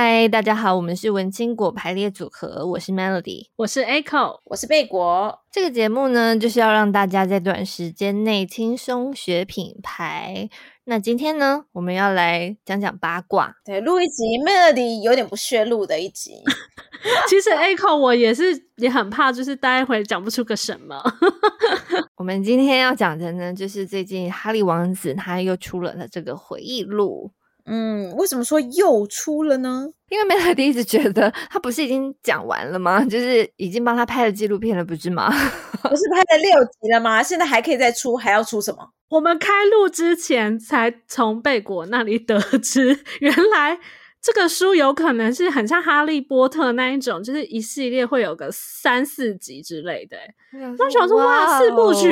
嗨，大家好，我们是文青果排列组合，我是 Melody，我是 Echo，我是贝果。这个节目呢，就是要让大家在短时间内轻松学品牌。那今天呢，我们要来讲讲八卦，对，录一集 Melody 有点不屑录的一集。其实 Echo 我也是也很怕，就是待会讲不出个什么。我们今天要讲的呢，就是最近哈利王子他又出了这个回忆录。嗯，为什么说又出了呢？因为 Melody 一直觉得他不是已经讲完了吗？就是已经帮他拍了纪录片了，不是吗？不是拍了六集了吗？现在还可以再出，还要出什么？我们开录之前才从贝果那里得知，原来这个书有可能是很像哈利波特那一种，就是一系列会有个三四集之类的。那想说哇，四部曲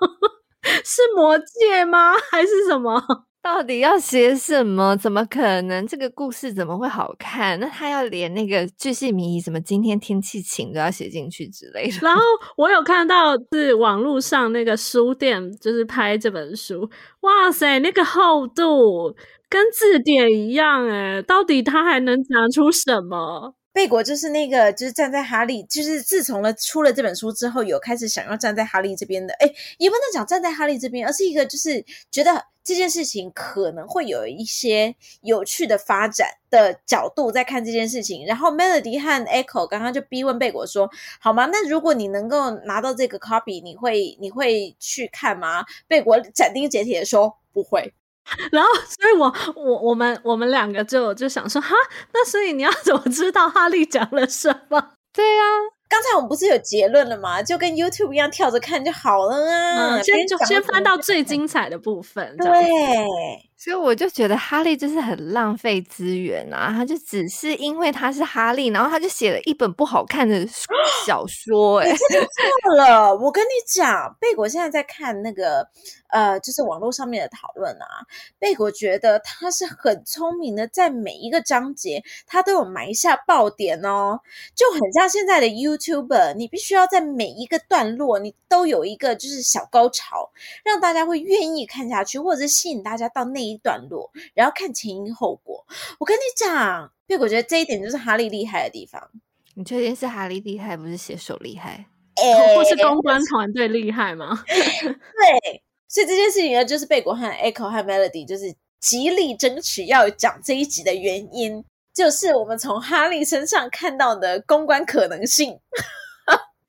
是魔戒吗？还是什么？到底要写什么？怎么可能？这个故事怎么会好看？那他要连那个巨细靡遗，什么今天天气晴都要写进去之类的。然后 我有看到是网络上那个书店，就是拍这本书，哇塞，那个厚度跟字典一样诶，到底他还能讲出什么？贝果就是那个，就是站在哈利，就是自从了出了这本书之后，有开始想要站在哈利这边的。诶，也不能讲站在哈利这边，而是一个就是觉得这件事情可能会有一些有趣的发展的角度在看这件事情。然后 Melody 和 Echo 刚刚就逼问贝果说：“好吗？那如果你能够拿到这个 copy，你会你会去看吗？”贝果斩钉截铁的说：“不会。” 然后，所以我我我们我们两个就就想说，哈，那所以你要 怎么知道哈利讲了什么？对呀、啊，刚才我们不是有结论了吗？就跟 YouTube 一样，跳着看就好了啊。嗯、先就先翻到最精彩的部分，对。所以我就觉得哈利就是很浪费资源啊！他就只是因为他是哈利，然后他就写了一本不好看的 小说、欸。哎，错了！我跟你讲，贝果现在在看那个呃，就是网络上面的讨论啊。贝果觉得他是很聪明的，在每一个章节他都有埋下爆点哦，就很像现在的 YouTuber，你必须要在每一个段落你都有一个就是小高潮，让大家会愿意看下去，或者是吸引大家到那。一段落，然后看前因后果。我跟你讲，因为我觉得这一点就是哈利厉害的地方。你确定是哈利厉害，不是写手厉害？欸、或是公关团队厉害吗？对，所以这件事情呢，就是贝果和 Echo 和 Melody 就是极力争取要讲这一集的原因，就是我们从哈利身上看到的公关可能性。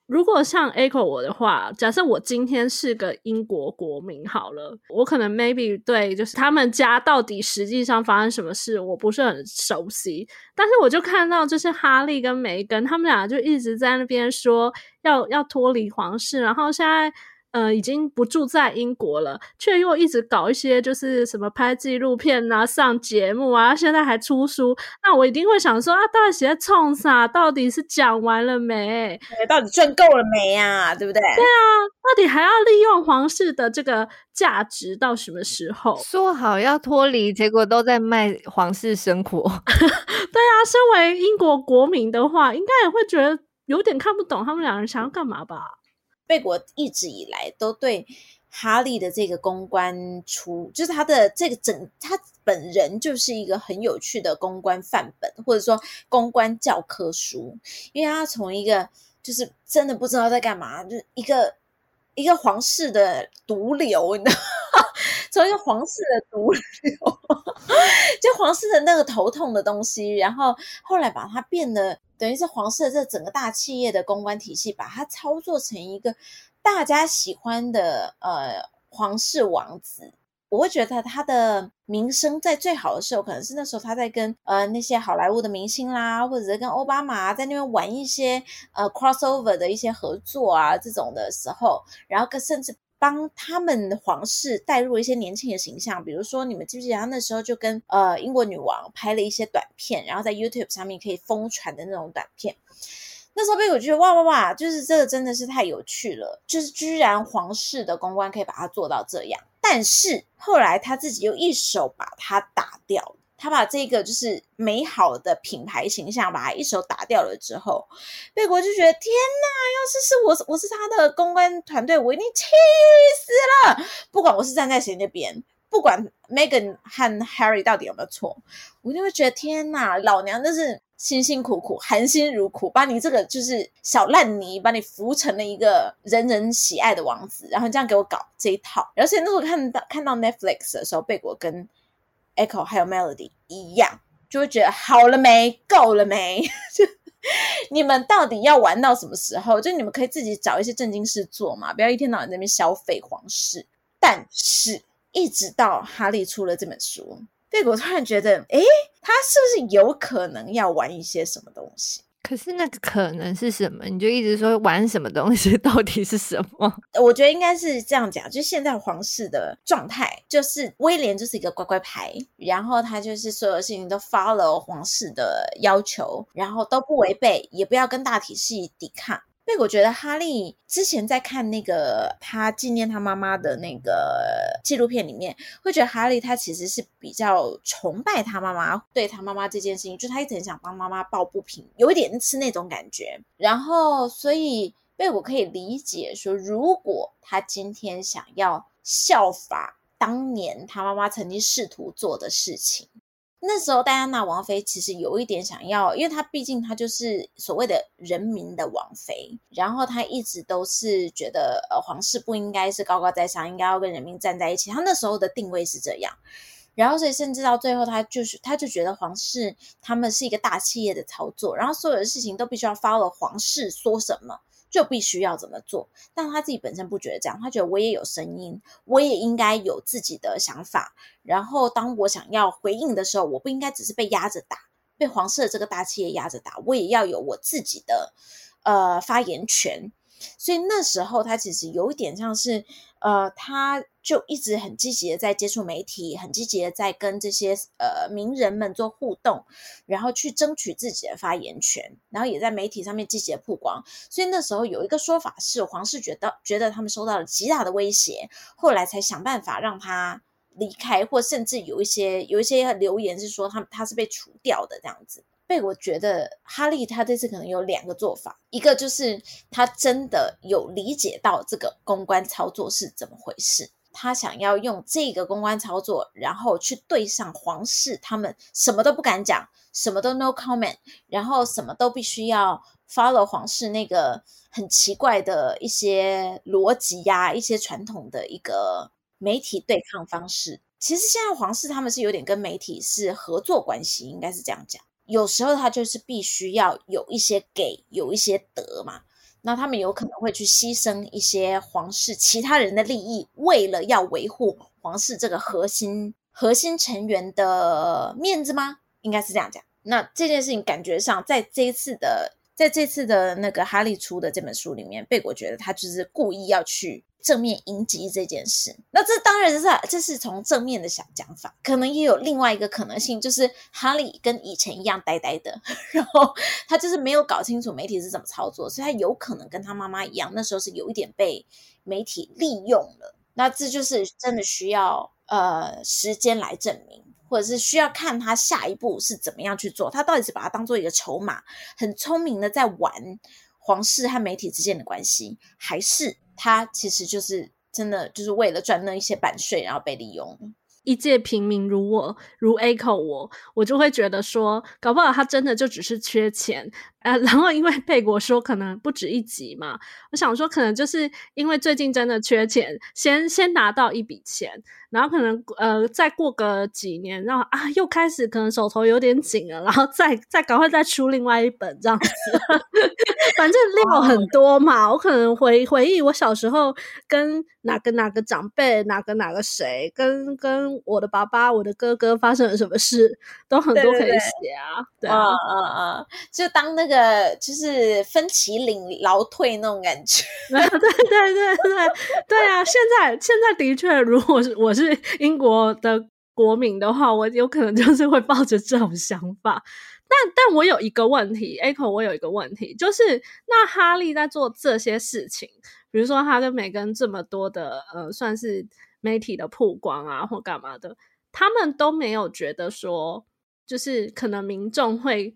如果像 Echo 我的话，假设我今天是个英国国民好了，我可能 maybe 对就是他们家到底实际上发生什么事，我不是很熟悉。但是我就看到就是哈利跟梅根他们俩就一直在那边说要要脱离皇室，然后现在。呃，已经不住在英国了，却又一直搞一些就是什么拍纪录片啊、上节目啊，现在还出书，那我一定会想说啊，到底写在冲啥？到底是讲完了没？到底赚够了没呀？对不对？对啊，到底还要利用皇室的这个价值到什么时候？说好要脱离，结果都在卖皇室生活。对啊，身为英国国民的话，应该也会觉得有点看不懂他们两人想要干嘛吧。贝果一直以来都对哈利的这个公关出，就是他的这个整，他本人就是一个很有趣的公关范本，或者说公关教科书，因为他从一个就是真的不知道在干嘛，就一个一个皇室的毒瘤，你知道从一个皇室的毒瘤，就皇室的那个头痛的东西，然后后来把它变得。等于是皇室的这整个大企业的公关体系，把它操作成一个大家喜欢的呃皇室王子。我会觉得他的名声在最好的时候，可能是那时候他在跟呃那些好莱坞的明星啦，或者是跟奥巴马在那边玩一些呃 crossover 的一些合作啊这种的时候，然后甚至。帮他们皇室带入一些年轻的形象，比如说你们记不记得他那时候就跟呃英国女王拍了一些短片，然后在 YouTube 上面可以疯传的那种短片。那时候被我觉得哇哇哇，就是这个真的是太有趣了，就是居然皇室的公关可以把它做到这样。但是后来他自己又一手把它打掉。他把这个就是美好的品牌形象，把它一手打掉了之后，贝果就觉得天哪！要是是我，我是他的公关团队，我一定气死了。不管我是站在谁那边，不管 Megan 和 Harry 到底有没有错，我一定会觉得天哪，老娘真是辛辛苦苦、含辛茹苦，把你这个就是小烂泥，把你扶成了一个人人喜爱的王子，然后这样给我搞这一套。而且那时候看到看到 Netflix 的时候，贝果跟 Echo 还有 Melody 一样，就会觉得好了没，够了没？就你们到底要玩到什么时候？就你们可以自己找一些正经事做嘛，不要一天到晚在那边消费皇室。但是，一直到哈利出了这本书，贝果突然觉得，诶，他是不是有可能要玩一些什么东西？可是那个可能是什么？你就一直说玩什么东西，到底是什么？我觉得应该是这样讲，就现在皇室的状态，就是威廉就是一个乖乖牌，然后他就是所有事情都 follow 皇室的要求，然后都不违背，也不要跟大体系抵抗。所以我觉得哈利之前在看那个他纪念他妈妈的那个纪录片里面，会觉得哈利他其实是比较崇拜他妈妈，对他妈妈这件事情，就他一直很想帮妈妈抱不平，有一点是那种感觉。然后，所以贝果可以理解说，如果他今天想要效法当年他妈妈曾经试图做的事情。那时候，戴安娜王妃其实有一点想要，因为她毕竟她就是所谓的人民的王妃，然后她一直都是觉得，呃，皇室不应该是高高在上，应该要跟人民站在一起。她那时候的定位是这样，然后所以甚至到最后，她就是，她就觉得皇室他们是一个大企业的操作，然后所有的事情都必须要 follow 皇室说什么。就必须要怎么做，但他自己本身不觉得这样，他觉得我也有声音，我也应该有自己的想法。然后当我想要回应的时候，我不应该只是被压着打，被黄色这个大企业压着打，我也要有我自己的呃发言权。所以那时候他其实有一点像是，呃，他就一直很积极的在接触媒体，很积极的在跟这些呃名人们做互动，然后去争取自己的发言权，然后也在媒体上面积极的曝光。所以那时候有一个说法是，皇室觉得觉得他们受到了极大的威胁，后来才想办法让他离开，或甚至有一些有一些留言是说他他是被除掉的这样子。被我觉得哈利他这次可能有两个做法，一个就是他真的有理解到这个公关操作是怎么回事，他想要用这个公关操作，然后去对上皇室，他们什么都不敢讲，什么都 no comment，然后什么都必须要 follow 皇室那个很奇怪的一些逻辑呀，一些传统的一个媒体对抗方式。其实现在皇室他们是有点跟媒体是合作关系，应该是这样讲。有时候他就是必须要有一些给，有一些得嘛。那他们有可能会去牺牲一些皇室其他人的利益，为了要维护皇室这个核心核心成员的面子吗？应该是这样讲。那这件事情感觉上，在这一次的，在这次的那个哈利出的这本书里面，贝果觉得他就是故意要去。正面迎击这件事，那这当然是这是从正面的想讲法，可能也有另外一个可能性，就是哈利跟以前一样呆呆的，然后他就是没有搞清楚媒体是怎么操作，所以他有可能跟他妈妈一样，那时候是有一点被媒体利用了。那这就是真的需要呃时间来证明，或者是需要看他下一步是怎么样去做，他到底是把它当做一个筹码，很聪明的在玩皇室和媒体之间的关系，还是？他其实就是真的，就是为了赚那一些版税，然后被利用。一介平民如我，如 Echo 我，我就会觉得说，搞不好他真的就只是缺钱。呃，然后因为贝果说可能不止一集嘛，我想说可能就是因为最近真的缺钱，先先拿到一笔钱，然后可能呃再过个几年，然后啊又开始可能手头有点紧了，然后再再赶快再出另外一本这样子，反正料很多嘛，我可能回回忆我小时候跟哪个哪个长辈，哪个哪个谁，跟跟我的爸爸、我的哥哥发生了什么事，都很多可以写啊，对，啊，嗯嗯，就当那个。就是分歧领劳退那种感觉，对对对对对啊！现在现在的确，如果是我是英国的国民的话，我有可能就是会抱着这种想法。但但我有一个问题，Echo，我有一个问题，就是那哈利在做这些事情，比如说他跟梅根这么多的呃，算是媒体的曝光啊，或干嘛的，他们都没有觉得说，就是可能民众会。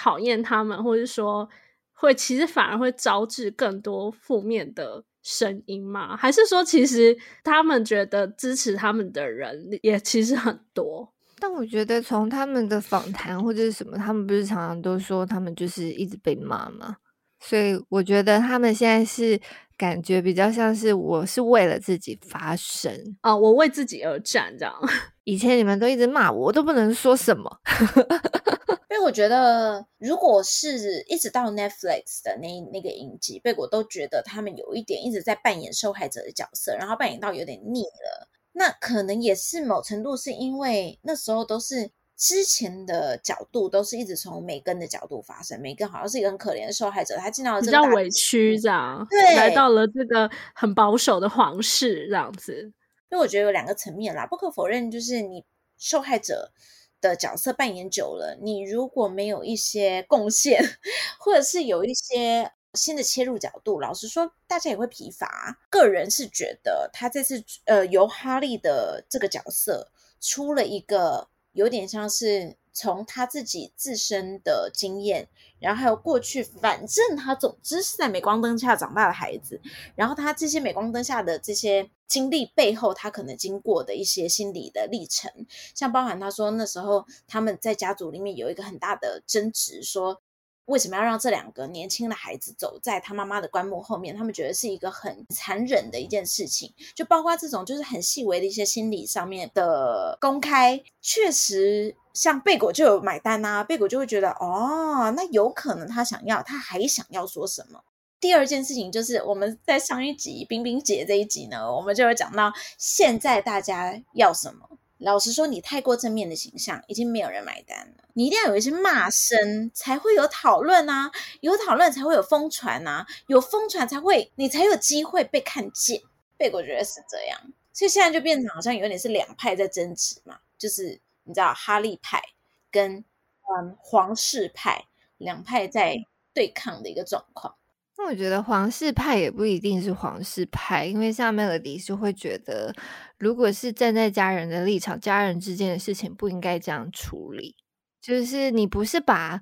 讨厌他们，或者说会其实反而会招致更多负面的声音吗？还是说，其实他们觉得支持他们的人也其实很多？但我觉得从他们的访谈或者是什么，他们不是常常都说他们就是一直被骂吗？所以我觉得他们现在是感觉比较像是我是为了自己发声啊、哦，我为自己而战这样。以前你们都一直骂我，我都不能说什么。因为我觉得，如果是一直到 Netflix 的那那个影集，贝果都觉得他们有一点一直在扮演受害者的角色，然后扮演到有点腻了。那可能也是某程度是因为那时候都是之前的角度都是一直从梅根的角度发生，梅根好像是一个很可怜的受害者，他进到了这个比较委屈这样，对，来到了这个很保守的皇室这样子。因为我觉得有两个层面啦，不可否认，就是你受害者的角色扮演久了，你如果没有一些贡献，或者是有一些新的切入角度，老实说，大家也会疲乏。个人是觉得他这次呃，由哈利的这个角色出了一个有点像是从他自己自身的经验，然后还有过去，反正他总之是在镁光灯下长大的孩子，然后他这些镁光灯下的这些。经历背后，他可能经过的一些心理的历程，像包含他说那时候他们在家族里面有一个很大的争执，说为什么要让这两个年轻的孩子走在他妈妈的棺木后面？他们觉得是一个很残忍的一件事情，就包括这种就是很细微的一些心理上面的公开，确实像贝果就有买单啊，贝果就会觉得哦，那有可能他想要，他还想要说什么？第二件事情就是我们在上一集冰冰姐这一集呢，我们就有讲到现在大家要什么。老实说，你太过正面的形象已经没有人买单了。你一定要有一些骂声，才会有讨论啊，有讨论才会有疯传啊，有疯传才会你才有机会被看见。被我觉得是这样，所以现在就变成好像有点是两派在争执嘛，就是你知道哈利派跟嗯皇室派两派在对抗的一个状况。那我觉得皇室派也不一定是皇室派，因为像 Melody 是会觉得，如果是站在家人的立场，家人之间的事情不应该这样处理。就是你不是把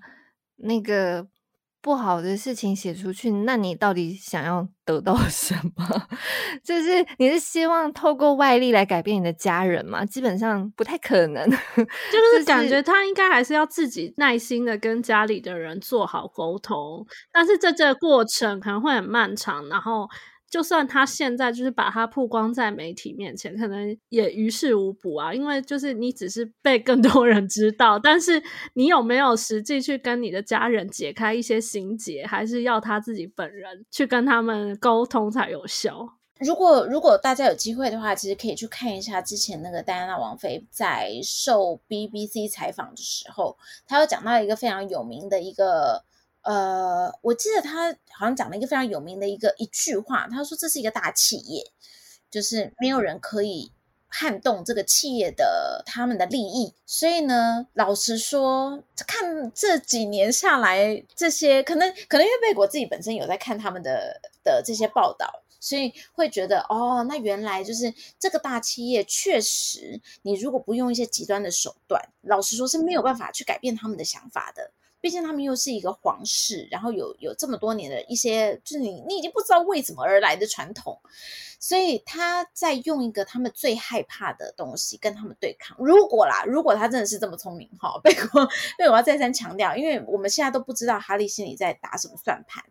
那个。不好的事情写出去，那你到底想要得到 什么？就是你是希望透过外力来改变你的家人吗？基本上不太可能。就是感觉他应该还是要自己耐心的跟家里的人做好沟通，但是这这个过程可能会很漫长，然后。就算他现在就是把他曝光在媒体面前，可能也于事无补啊。因为就是你只是被更多人知道，但是你有没有实际去跟你的家人解开一些心结，还是要他自己本人去跟他们沟通才有效。如果如果大家有机会的话，其实可以去看一下之前那个戴安娜王妃在受 BBC 采访的时候，她有讲到一个非常有名的一个。呃，我记得他好像讲了一个非常有名的一个一句话，他说这是一个大企业，就是没有人可以撼动这个企业的他们的利益。所以呢，老实说，看这几年下来，这些可能可能因为贝果自己本身有在看他们的的这些报道，所以会觉得哦，那原来就是这个大企业确实，你如果不用一些极端的手段，老实说是没有办法去改变他们的想法的。毕竟他们又是一个皇室，然后有有这么多年的一些，就是你你已经不知道为什么而来的传统，所以他在用一个他们最害怕的东西跟他们对抗。如果啦，如果他真的是这么聪明哈，贝果贝果要再三强调，因为我们现在都不知道哈利心里在打什么算盘。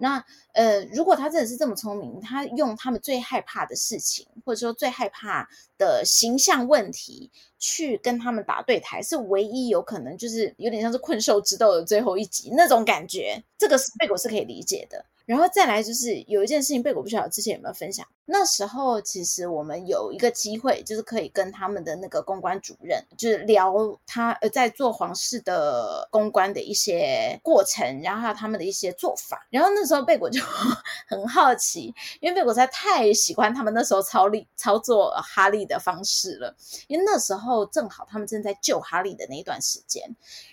那呃，如果他真的是这么聪明，他用他们最害怕的事情，或者说最害怕的形象问题。去跟他们打对台，是唯一有可能，就是有点像是困兽之斗的最后一集那种感觉，这个是贝果是可以理解的。然后再来就是有一件事情，贝果不晓得之前有没有分享。那时候其实我们有一个机会，就是可以跟他们的那个公关主任，就是聊他呃在做皇室的公关的一些过程，然后还有他们的一些做法。然后那时候贝果就 很好奇，因为贝果实在太喜欢他们那时候操力操作哈利的方式了，因为那时候正好他们正在救哈利的那一段时间。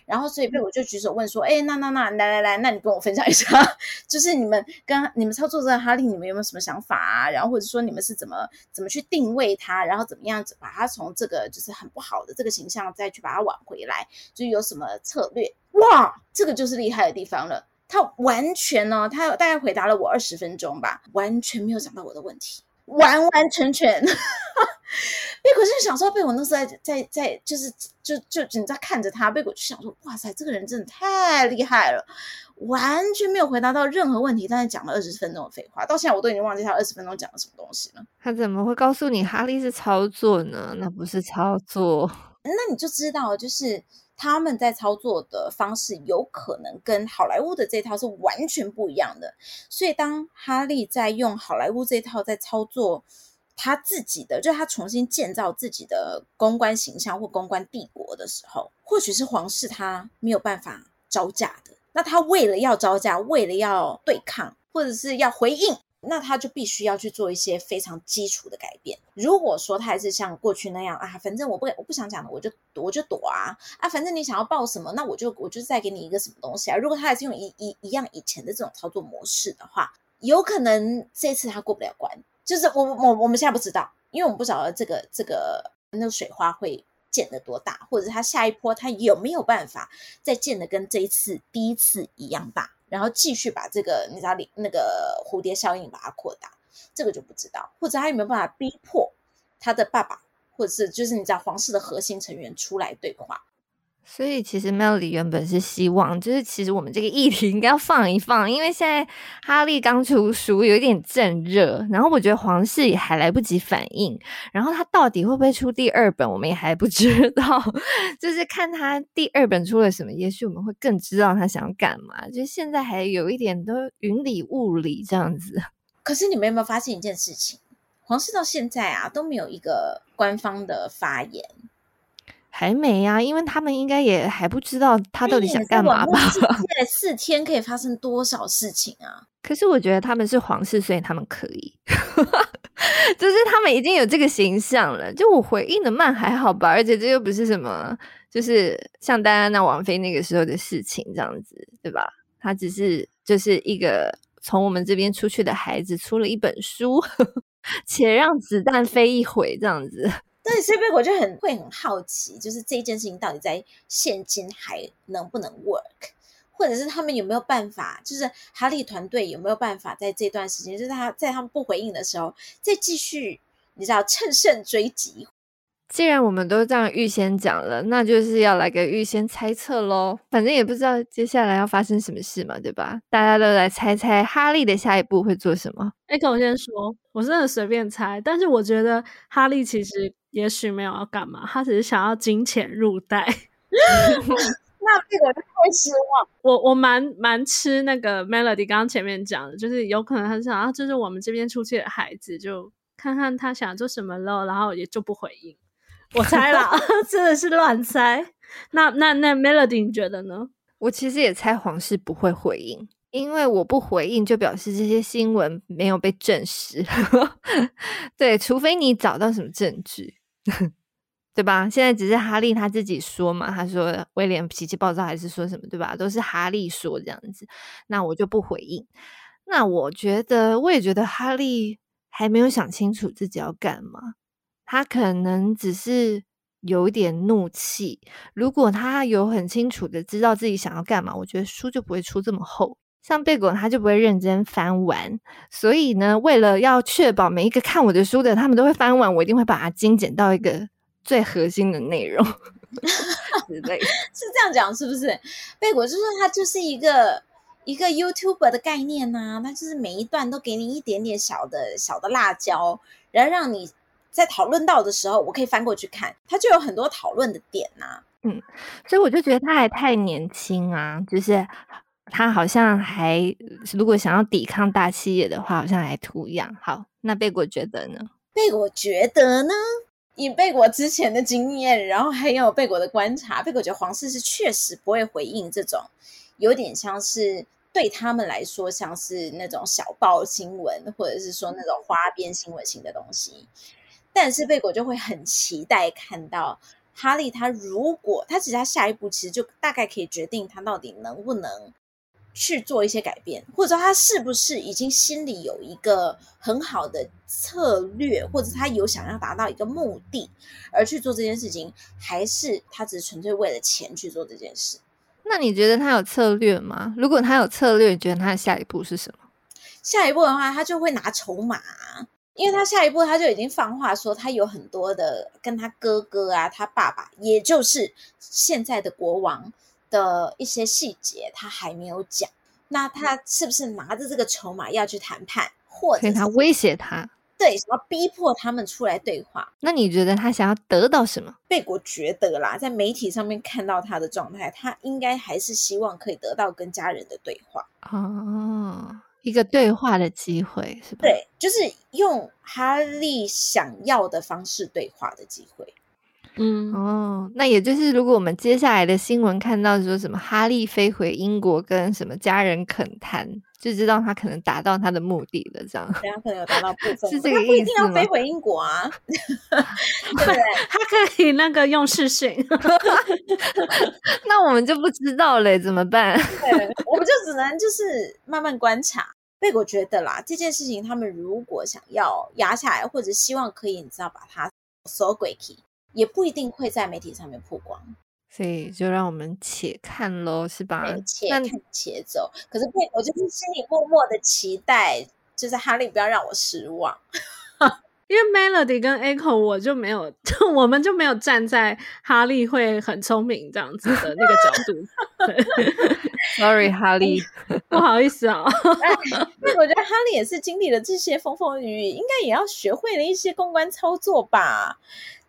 然后所以贝果就举手问说：“哎，那那那来来来，那你跟我分享一下，就是你们。”跟你们操作这个哈利，你们有没有什么想法啊？然后或者说你们是怎么怎么去定位他，然后怎么样子把他从这个就是很不好的这个形象再去把他挽回来，就有什么策略？哇，这个就是厉害的地方了。他完全呢，他大概回答了我二十分钟吧，完全没有讲到我的问题，完完全全。贝果就想说，被我那时候在在在，就是就就你在看着他，被我就想说，哇塞，这个人真的太厉害了，完全没有回答到任何问题，但是讲了二十分钟的废话，到现在我都已经忘记他二十分钟讲了什么东西了。他怎么会告诉你哈利是操作呢？那不是操作，那你就知道，就是。他们在操作的方式有可能跟好莱坞的这套是完全不一样的，所以当哈利在用好莱坞这套在操作他自己的，就是他重新建造自己的公关形象或公关帝国的时候，或许是皇室他没有办法招架的。那他为了要招架，为了要对抗，或者是要回应。那他就必须要去做一些非常基础的改变。如果说他还是像过去那样啊，反正我不我不想讲了，我就我就躲啊啊，反正你想要报什么，那我就我就再给你一个什么东西啊。如果他还是用一一一样以前的这种操作模式的话，有可能这次他过不了关。就是我我我们现在不知道，因为我们不晓得这个这个那个水花会溅得多大，或者是他下一波他有没有办法再溅得跟这一次第一次一样大。然后继续把这个你知道那个蝴蝶效应把它扩大，这个就不知道，或者他有没有办法逼迫他的爸爸，或者是就是你知道皇室的核心成员出来对话。所以其实 Melody 原本是希望，就是其实我们这个议题应该要放一放，因为现在哈利刚出书，有一点正热，然后我觉得皇室也还来不及反应，然后他到底会不会出第二本，我们也还不知道，就是看他第二本出了什么，也许我们会更知道他想干嘛。就现在还有一点都云里雾里这样子。可是你们有没有发现一件事情？皇室到现在啊都没有一个官方的发言。还没呀、啊，因为他们应该也还不知道他到底想干嘛吧？现在四天可以发生多少事情啊？可是我觉得他们是皇室，所以他们可以，就是他们已经有这个形象了。就我回应的慢还好吧，而且这又不是什么，就是像戴安娜王妃那个时候的事情这样子，对吧？他只是就是一个从我们这边出去的孩子，出了一本书，且让子弹飞一回这样子。对，所以贝果就很会很好奇，就是这一件事情到底在现今还能不能 work，或者是他们有没有办法，就是哈利团队有没有办法在这段时间，就是他在他们不回应的时候，再继续，你知道趁胜追击。既然我们都这样预先讲了，那就是要来个预先猜测喽。反正也不知道接下来要发生什么事嘛，对吧？大家都来猜猜哈利的下一步会做什么。哎，跟我先说，我真的随便猜，但是我觉得哈利其实也许没有要干嘛，他只是想要金钱入袋。那这个我太失望。我我蛮蛮吃那个 Melody 刚刚前面讲的，就是有可能很想要，就是我们这边出去的孩子，就看看他想做什么喽，然后也就不回应。我猜了，真的是乱猜。那那那 Melody 你觉得呢？我其实也猜皇室不会回应，因为我不回应就表示这些新闻没有被证实。对，除非你找到什么证据，对吧？现在只是哈利他自己说嘛，他说威廉脾气暴躁还是说什么，对吧？都是哈利说这样子，那我就不回应。那我觉得，我也觉得哈利还没有想清楚自己要干嘛。他可能只是有一点怒气。如果他有很清楚的知道自己想要干嘛，我觉得书就不会出这么厚。像贝果，他就不会认真翻完。所以呢，为了要确保每一个看我的书的他们都会翻完，我一定会把它精简到一个最核心的内容 之类的。是这样讲是不是？贝果就是他就是一个一个 YouTuber 的概念呐、啊，他就是每一段都给你一点点小的小的辣椒，然后让你。在讨论到的时候，我可以翻过去看，它就有很多讨论的点呐、啊。嗯，所以我就觉得他还太年轻啊，就是他好像还如果想要抵抗大企业的话，好像还图样。好，那贝果觉得呢？贝果觉得呢？以贝果之前的经验，然后还有贝果的观察，贝果觉得皇室是确实不会回应这种有点像是对他们来说像是那种小报新闻，或者是说那种花边新闻型的东西。但是贝果就会很期待看到哈利，他如果他其实他下一步其实就大概可以决定他到底能不能去做一些改变，或者说他是不是已经心里有一个很好的策略，或者他有想要达到一个目的而去做这件事情，还是他只是纯粹为了钱去做这件事？那你觉得他有策略吗？如果他有策略，你觉得他的下一步是什么？下一步的话，他就会拿筹码，因为他下一步他就已经放话说，他有很多的跟他哥哥啊，他爸爸，也就是现在的国王的一些细节，他还没有讲。那他是不是拿着这个筹码要去谈判，或者他威胁他？对，想要逼迫他们出来对话。那你觉得他想要得到什么？贝果觉得啦，在媒体上面看到他的状态，他应该还是希望可以得到跟家人的对话。哦，一个对话的机会是吧？对，就是用哈利想要的方式对话的机会。嗯，哦，那也就是如果我们接下来的新闻看到说什么哈利飞回英国跟什么家人恳谈。就知道他可能达到他的目的了，这样。对，他可能有达到部分，是这个意思吗？他不一定要飞回英国啊，对不对？他可以那个用视讯。那我们就不知道了，怎么办？对，我们就只能就是慢慢观察。贝果觉得啦，这件事情他们如果想要压下来，或者希望可以，你知道把它锁鬼体，也不一定会在媒体上面曝光。所以就让我们且看喽，是吧？且看且走。可是贝果就是心里默默的期待，就是哈利不要让我失望。因为 Melody 跟 Echo 我就没有，就我们就没有站在哈利会很聪明这样子的那个角度。Sorry，哈利，不好意思啊、我觉得哈利也是经历了这些风风雨雨，应该也要学会了一些公关操作吧，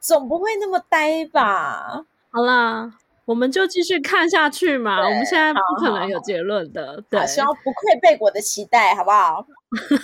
总不会那么呆吧。好啦，我们就继续看下去嘛。我们现在不可能有结论的，好好好对，希望不愧被果的期待，好不好？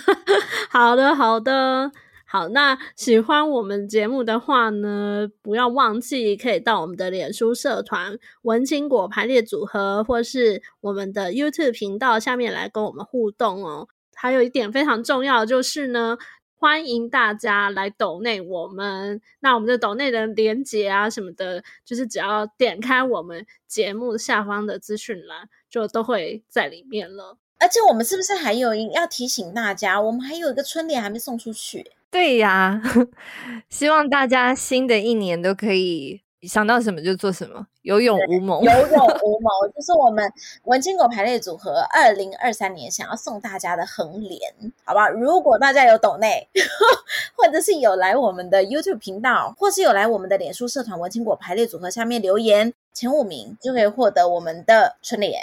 好的，好的，好。那喜欢我们节目的话呢，不要忘记可以到我们的脸书社团“文青果排列组合”或是我们的 YouTube 频道下面来跟我们互动哦。还有一点非常重要就是呢。欢迎大家来抖内我们，那我们的抖内的连接啊什么的，就是只要点开我们节目下方的资讯栏，就都会在里面了。而且我们是不是还有要提醒大家，我们还有一个春联还没送出去？对呀，希望大家新的一年都可以。想到什么就做什么，有勇无谋，有勇 无谋，就是我们文青果排列组合二零二三年想要送大家的横联，好不好？如果大家有懂内，或者是有来我们的 YouTube 频道，或是有来我们的脸书社团文青果排列组合下面留言前五名，就可以获得我们的春联。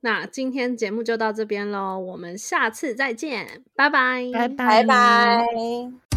那今天节目就到这边喽，我们下次再见，拜拜，拜拜，拜拜。